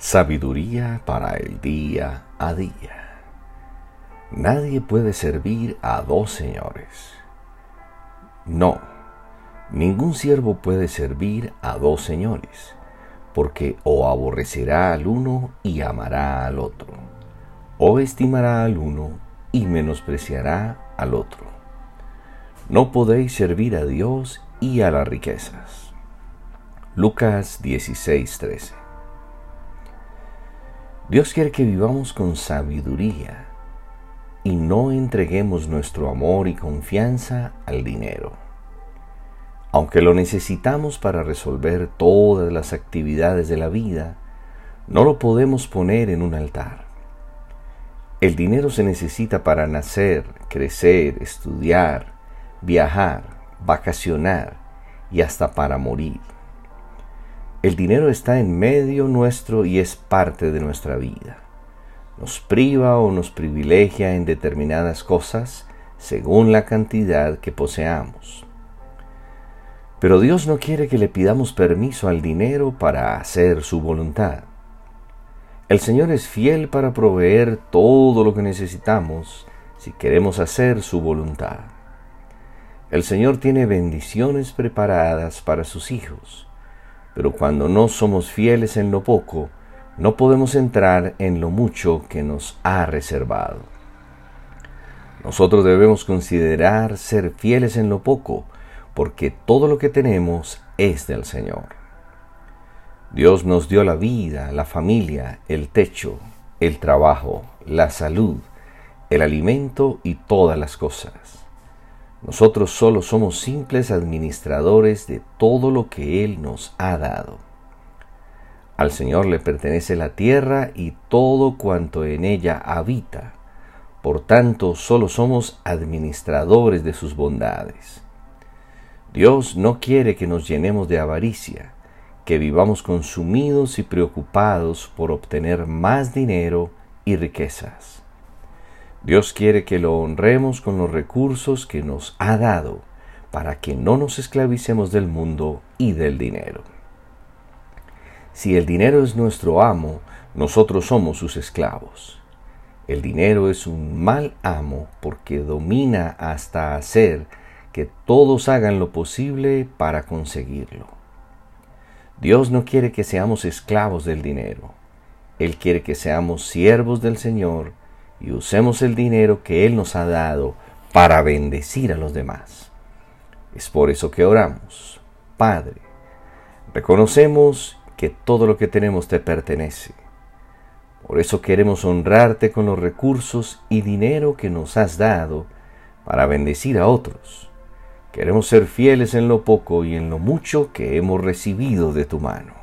Sabiduría para el día a día. Nadie puede servir a dos señores. No, ningún siervo puede servir a dos señores, porque o aborrecerá al uno y amará al otro, o estimará al uno y menospreciará al otro. No podéis servir a Dios y a las riquezas. Lucas 16:13 Dios quiere que vivamos con sabiduría y no entreguemos nuestro amor y confianza al dinero. Aunque lo necesitamos para resolver todas las actividades de la vida, no lo podemos poner en un altar. El dinero se necesita para nacer, crecer, estudiar, viajar, vacacionar y hasta para morir. El dinero está en medio nuestro y es parte de nuestra vida. Nos priva o nos privilegia en determinadas cosas según la cantidad que poseamos. Pero Dios no quiere que le pidamos permiso al dinero para hacer su voluntad. El Señor es fiel para proveer todo lo que necesitamos si queremos hacer su voluntad. El Señor tiene bendiciones preparadas para sus hijos pero cuando no somos fieles en lo poco, no podemos entrar en lo mucho que nos ha reservado. Nosotros debemos considerar ser fieles en lo poco, porque todo lo que tenemos es del Señor. Dios nos dio la vida, la familia, el techo, el trabajo, la salud, el alimento y todas las cosas. Nosotros solo somos simples administradores de todo lo que Él nos ha dado. Al Señor le pertenece la tierra y todo cuanto en ella habita. Por tanto, solo somos administradores de sus bondades. Dios no quiere que nos llenemos de avaricia, que vivamos consumidos y preocupados por obtener más dinero y riquezas. Dios quiere que lo honremos con los recursos que nos ha dado para que no nos esclavicemos del mundo y del dinero. Si el dinero es nuestro amo, nosotros somos sus esclavos. El dinero es un mal amo porque domina hasta hacer que todos hagan lo posible para conseguirlo. Dios no quiere que seamos esclavos del dinero. Él quiere que seamos siervos del Señor y usemos el dinero que Él nos ha dado para bendecir a los demás. Es por eso que oramos, Padre, reconocemos que todo lo que tenemos te pertenece. Por eso queremos honrarte con los recursos y dinero que nos has dado para bendecir a otros. Queremos ser fieles en lo poco y en lo mucho que hemos recibido de tu mano.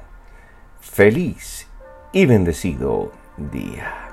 Feliz y bendecido día.